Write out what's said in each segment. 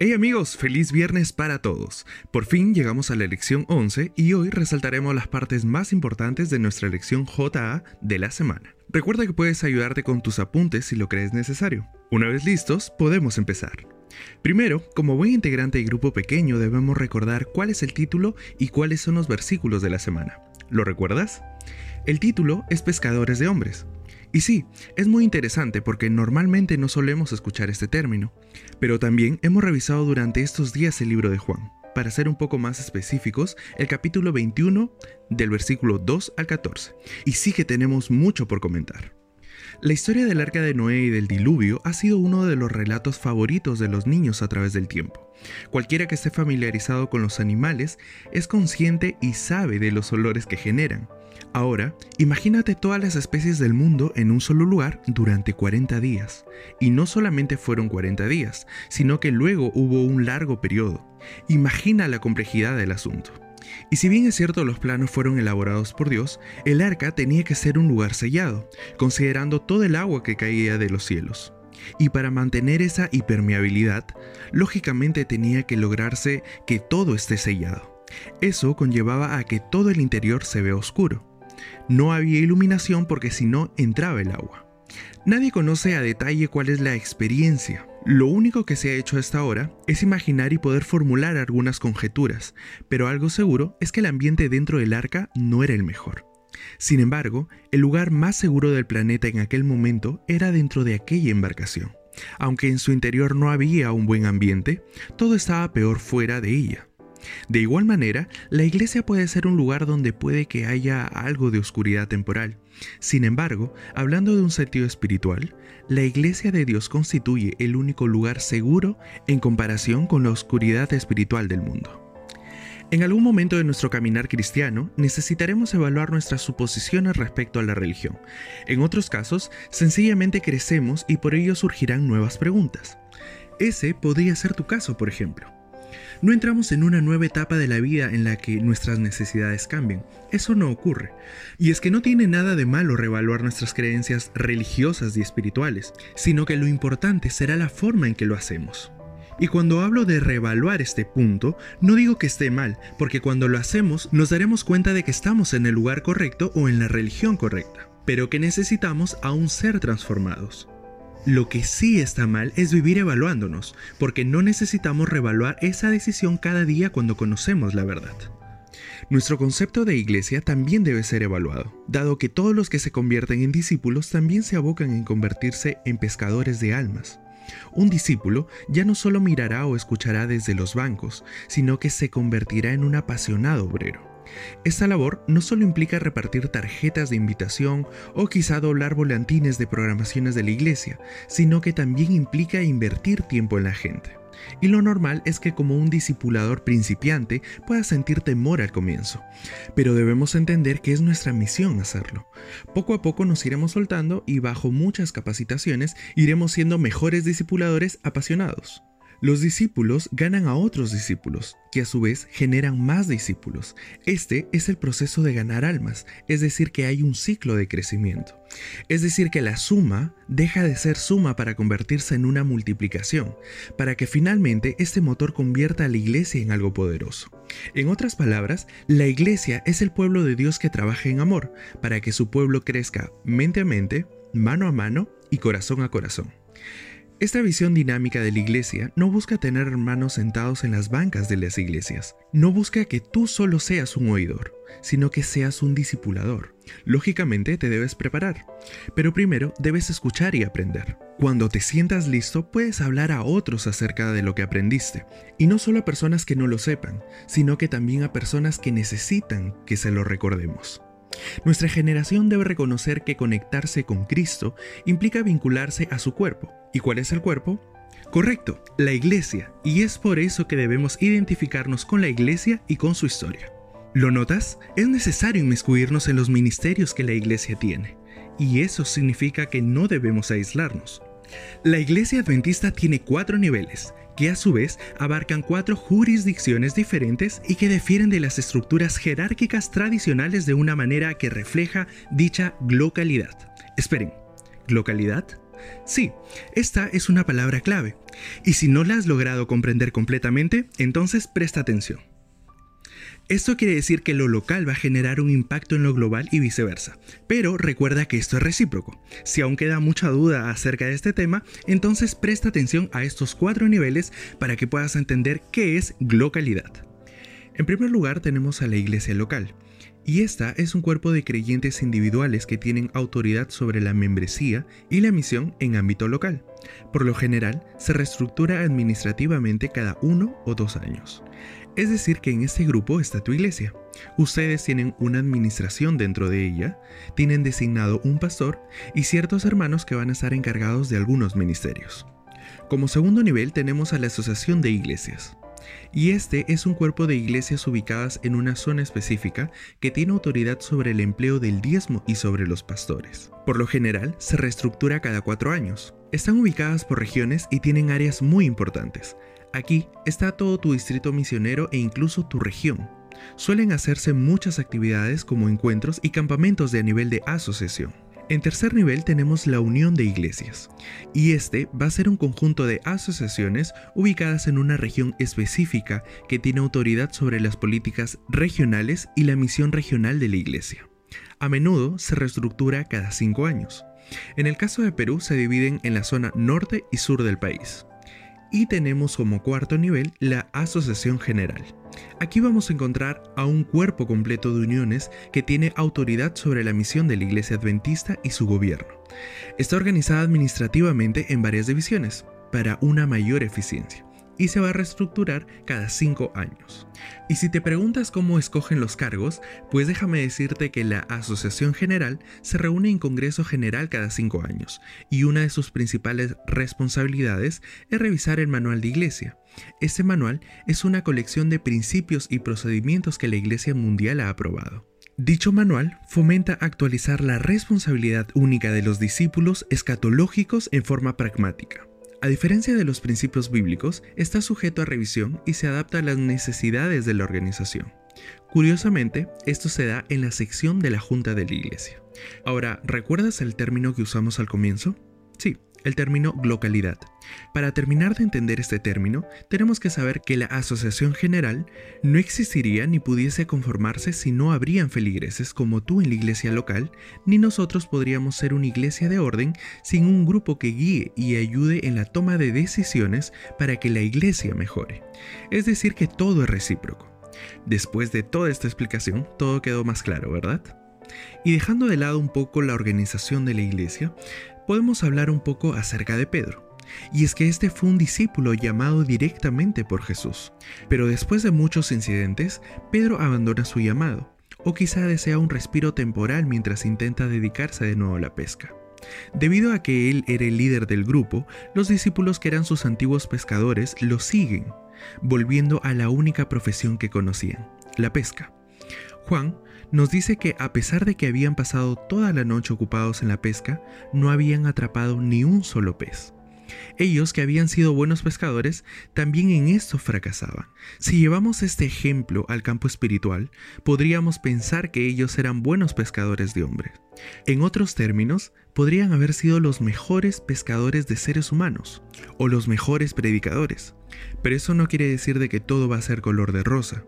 Hey amigos, feliz viernes para todos. Por fin llegamos a la lección 11 y hoy resaltaremos las partes más importantes de nuestra lección JA de la semana. Recuerda que puedes ayudarte con tus apuntes si lo crees necesario. Una vez listos, podemos empezar. Primero, como buen integrante de grupo pequeño debemos recordar cuál es el título y cuáles son los versículos de la semana. ¿Lo recuerdas? El título es Pescadores de Hombres. Y sí, es muy interesante porque normalmente no solemos escuchar este término, pero también hemos revisado durante estos días el libro de Juan. Para ser un poco más específicos, el capítulo 21 del versículo 2 al 14. Y sí que tenemos mucho por comentar. La historia del arca de Noé y del diluvio ha sido uno de los relatos favoritos de los niños a través del tiempo. Cualquiera que esté familiarizado con los animales es consciente y sabe de los olores que generan, Ahora, imagínate todas las especies del mundo en un solo lugar durante 40 días. Y no solamente fueron 40 días, sino que luego hubo un largo periodo. Imagina la complejidad del asunto. Y si bien es cierto los planos fueron elaborados por Dios, el arca tenía que ser un lugar sellado, considerando todo el agua que caía de los cielos. Y para mantener esa hipermeabilidad, lógicamente tenía que lograrse que todo esté sellado. Eso conllevaba a que todo el interior se vea oscuro. No había iluminación porque si no entraba el agua. Nadie conoce a detalle cuál es la experiencia. Lo único que se ha hecho hasta ahora es imaginar y poder formular algunas conjeturas, pero algo seguro es que el ambiente dentro del arca no era el mejor. Sin embargo, el lugar más seguro del planeta en aquel momento era dentro de aquella embarcación. Aunque en su interior no había un buen ambiente, todo estaba peor fuera de ella. De igual manera, la iglesia puede ser un lugar donde puede que haya algo de oscuridad temporal. Sin embargo, hablando de un sentido espiritual, la iglesia de Dios constituye el único lugar seguro en comparación con la oscuridad espiritual del mundo. En algún momento de nuestro caminar cristiano necesitaremos evaluar nuestras suposiciones respecto a la religión. En otros casos, sencillamente crecemos y por ello surgirán nuevas preguntas. Ese podría ser tu caso, por ejemplo. No entramos en una nueva etapa de la vida en la que nuestras necesidades cambien. Eso no ocurre. Y es que no tiene nada de malo revaluar nuestras creencias religiosas y espirituales, sino que lo importante será la forma en que lo hacemos. Y cuando hablo de reevaluar este punto, no digo que esté mal, porque cuando lo hacemos nos daremos cuenta de que estamos en el lugar correcto o en la religión correcta, pero que necesitamos aún ser transformados. Lo que sí está mal es vivir evaluándonos, porque no necesitamos reevaluar esa decisión cada día cuando conocemos la verdad. Nuestro concepto de iglesia también debe ser evaluado, dado que todos los que se convierten en discípulos también se abocan en convertirse en pescadores de almas. Un discípulo ya no solo mirará o escuchará desde los bancos, sino que se convertirá en un apasionado obrero. Esta labor no solo implica repartir tarjetas de invitación o quizá doblar volantines de programaciones de la iglesia, sino que también implica invertir tiempo en la gente. Y lo normal es que como un discipulador principiante puedas sentir temor al comienzo, pero debemos entender que es nuestra misión hacerlo. Poco a poco nos iremos soltando y bajo muchas capacitaciones iremos siendo mejores discipuladores apasionados. Los discípulos ganan a otros discípulos, que a su vez generan más discípulos. Este es el proceso de ganar almas, es decir, que hay un ciclo de crecimiento. Es decir, que la suma deja de ser suma para convertirse en una multiplicación, para que finalmente este motor convierta a la iglesia en algo poderoso. En otras palabras, la iglesia es el pueblo de Dios que trabaja en amor, para que su pueblo crezca mente a mente, mano a mano y corazón a corazón. Esta visión dinámica de la iglesia no busca tener hermanos sentados en las bancas de las iglesias. No busca que tú solo seas un oidor, sino que seas un discipulador. Lógicamente te debes preparar, pero primero debes escuchar y aprender. Cuando te sientas listo, puedes hablar a otros acerca de lo que aprendiste, y no solo a personas que no lo sepan, sino que también a personas que necesitan que se lo recordemos. Nuestra generación debe reconocer que conectarse con Cristo implica vincularse a su cuerpo. ¿Y cuál es el cuerpo? Correcto, la iglesia, y es por eso que debemos identificarnos con la iglesia y con su historia. ¿Lo notas? Es necesario inmiscuirnos en los ministerios que la iglesia tiene, y eso significa que no debemos aislarnos. La iglesia adventista tiene cuatro niveles, que a su vez abarcan cuatro jurisdicciones diferentes y que difieren de las estructuras jerárquicas tradicionales de una manera que refleja dicha localidad. Esperen, ¿localidad? Sí, esta es una palabra clave, y si no la has logrado comprender completamente, entonces presta atención. Esto quiere decir que lo local va a generar un impacto en lo global y viceversa. Pero recuerda que esto es recíproco. Si aún queda mucha duda acerca de este tema, entonces presta atención a estos cuatro niveles para que puedas entender qué es localidad. En primer lugar tenemos a la iglesia local. Y esta es un cuerpo de creyentes individuales que tienen autoridad sobre la membresía y la misión en ámbito local. Por lo general, se reestructura administrativamente cada uno o dos años. Es decir, que en este grupo está tu iglesia. Ustedes tienen una administración dentro de ella, tienen designado un pastor y ciertos hermanos que van a estar encargados de algunos ministerios. Como segundo nivel tenemos a la Asociación de Iglesias. Y este es un cuerpo de iglesias ubicadas en una zona específica que tiene autoridad sobre el empleo del diezmo y sobre los pastores. Por lo general, se reestructura cada cuatro años. Están ubicadas por regiones y tienen áreas muy importantes, Aquí está todo tu distrito misionero e incluso tu región. Suelen hacerse muchas actividades como encuentros y campamentos de a nivel de asociación. En tercer nivel tenemos la unión de iglesias, y este va a ser un conjunto de asociaciones ubicadas en una región específica que tiene autoridad sobre las políticas regionales y la misión regional de la iglesia. A menudo se reestructura cada cinco años. En el caso de Perú se dividen en la zona norte y sur del país. Y tenemos como cuarto nivel la Asociación General. Aquí vamos a encontrar a un cuerpo completo de uniones que tiene autoridad sobre la misión de la Iglesia Adventista y su gobierno. Está organizada administrativamente en varias divisiones para una mayor eficiencia y se va a reestructurar cada cinco años. Y si te preguntas cómo escogen los cargos, pues déjame decirte que la Asociación General se reúne en Congreso General cada cinco años, y una de sus principales responsabilidades es revisar el manual de iglesia. Este manual es una colección de principios y procedimientos que la Iglesia Mundial ha aprobado. Dicho manual fomenta actualizar la responsabilidad única de los discípulos escatológicos en forma pragmática. A diferencia de los principios bíblicos, está sujeto a revisión y se adapta a las necesidades de la organización. Curiosamente, esto se da en la sección de la Junta de la Iglesia. Ahora, ¿recuerdas el término que usamos al comienzo? Sí, el término localidad. Para terminar de entender este término, tenemos que saber que la asociación general no existiría ni pudiese conformarse si no habrían feligreses como tú en la iglesia local, ni nosotros podríamos ser una iglesia de orden sin un grupo que guíe y ayude en la toma de decisiones para que la iglesia mejore. Es decir, que todo es recíproco. Después de toda esta explicación, todo quedó más claro, ¿verdad? Y dejando de lado un poco la organización de la iglesia, podemos hablar un poco acerca de Pedro. Y es que este fue un discípulo llamado directamente por Jesús. Pero después de muchos incidentes, Pedro abandona su llamado, o quizá desea un respiro temporal mientras intenta dedicarse de nuevo a la pesca. Debido a que él era el líder del grupo, los discípulos que eran sus antiguos pescadores lo siguen, volviendo a la única profesión que conocían, la pesca. Juan nos dice que a pesar de que habían pasado toda la noche ocupados en la pesca, no habían atrapado ni un solo pez. Ellos, que habían sido buenos pescadores, también en esto fracasaban. Si llevamos este ejemplo al campo espiritual, podríamos pensar que ellos eran buenos pescadores de hombres. En otros términos, podrían haber sido los mejores pescadores de seres humanos, o los mejores predicadores. Pero eso no quiere decir de que todo va a ser color de rosa.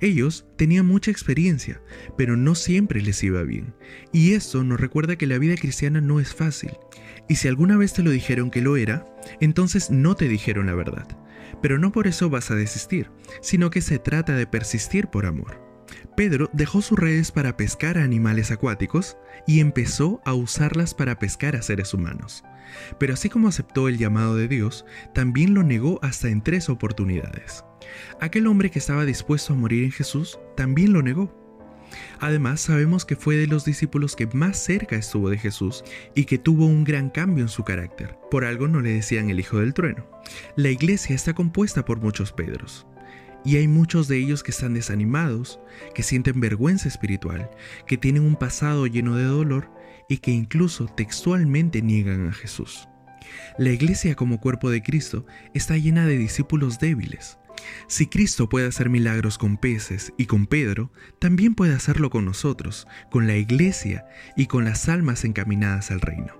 Ellos tenían mucha experiencia, pero no siempre les iba bien. Y esto nos recuerda que la vida cristiana no es fácil. Y si alguna vez te lo dijeron que lo era, entonces no te dijeron la verdad. Pero no por eso vas a desistir, sino que se trata de persistir por amor. Pedro dejó sus redes para pescar a animales acuáticos y empezó a usarlas para pescar a seres humanos. Pero así como aceptó el llamado de Dios, también lo negó hasta en tres oportunidades. Aquel hombre que estaba dispuesto a morir en Jesús también lo negó. Además, sabemos que fue de los discípulos que más cerca estuvo de Jesús y que tuvo un gran cambio en su carácter. Por algo no le decían el hijo del trueno. La iglesia está compuesta por muchos Pedros. Y hay muchos de ellos que están desanimados, que sienten vergüenza espiritual, que tienen un pasado lleno de dolor y que incluso textualmente niegan a Jesús. La iglesia como cuerpo de Cristo está llena de discípulos débiles, si Cristo puede hacer milagros con peces y con Pedro, también puede hacerlo con nosotros, con la iglesia y con las almas encaminadas al reino.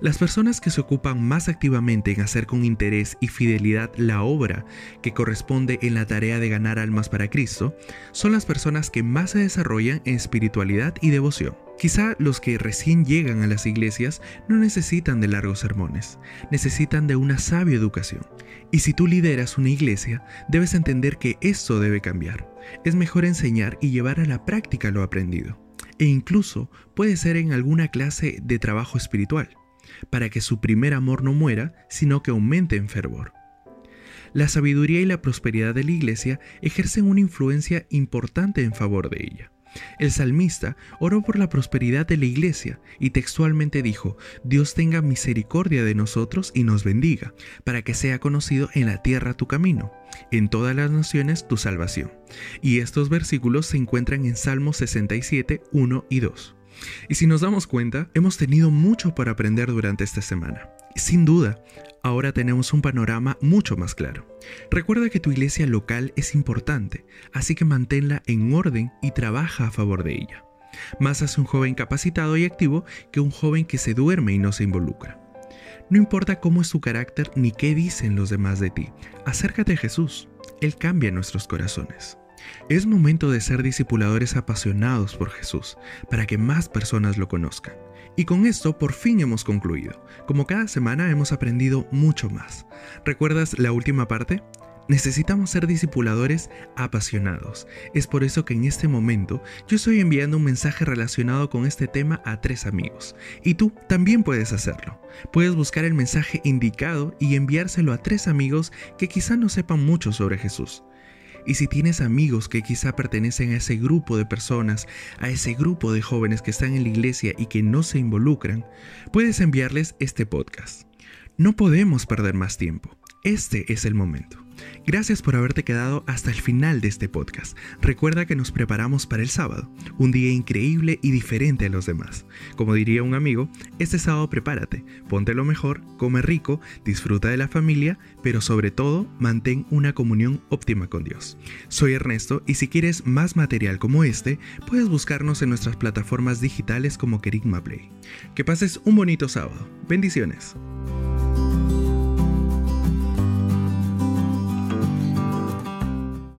Las personas que se ocupan más activamente en hacer con interés y fidelidad la obra que corresponde en la tarea de ganar almas para Cristo son las personas que más se desarrollan en espiritualidad y devoción. Quizá los que recién llegan a las iglesias no necesitan de largos sermones, necesitan de una sabia educación. Y si tú lideras una iglesia, debes entender que esto debe cambiar. Es mejor enseñar y llevar a la práctica lo aprendido. E incluso puede ser en alguna clase de trabajo espiritual para que su primer amor no muera, sino que aumente en fervor. La sabiduría y la prosperidad de la iglesia ejercen una influencia importante en favor de ella. El salmista oró por la prosperidad de la iglesia y textualmente dijo, Dios tenga misericordia de nosotros y nos bendiga, para que sea conocido en la tierra tu camino, en todas las naciones tu salvación. Y estos versículos se encuentran en Salmo 67, 1 y 2. Y si nos damos cuenta, hemos tenido mucho para aprender durante esta semana. Sin duda, ahora tenemos un panorama mucho más claro. Recuerda que tu iglesia local es importante, así que manténla en orden y trabaja a favor de ella. Más hace un joven capacitado y activo que un joven que se duerme y no se involucra. No importa cómo es tu carácter ni qué dicen los demás de ti, acércate a Jesús. Él cambia nuestros corazones. Es momento de ser discipuladores apasionados por Jesús, para que más personas lo conozcan. Y con esto por fin hemos concluido. Como cada semana hemos aprendido mucho más. ¿Recuerdas la última parte? Necesitamos ser discipuladores apasionados. Es por eso que en este momento yo estoy enviando un mensaje relacionado con este tema a tres amigos. Y tú también puedes hacerlo. Puedes buscar el mensaje indicado y enviárselo a tres amigos que quizá no sepan mucho sobre Jesús. Y si tienes amigos que quizá pertenecen a ese grupo de personas, a ese grupo de jóvenes que están en la iglesia y que no se involucran, puedes enviarles este podcast. No podemos perder más tiempo. Este es el momento. Gracias por haberte quedado hasta el final de este podcast. Recuerda que nos preparamos para el sábado, un día increíble y diferente a los demás. Como diría un amigo, este sábado prepárate, ponte lo mejor, come rico, disfruta de la familia, pero sobre todo mantén una comunión óptima con Dios. Soy Ernesto y si quieres más material como este, puedes buscarnos en nuestras plataformas digitales como Kerigma Play. Que pases un bonito sábado. Bendiciones.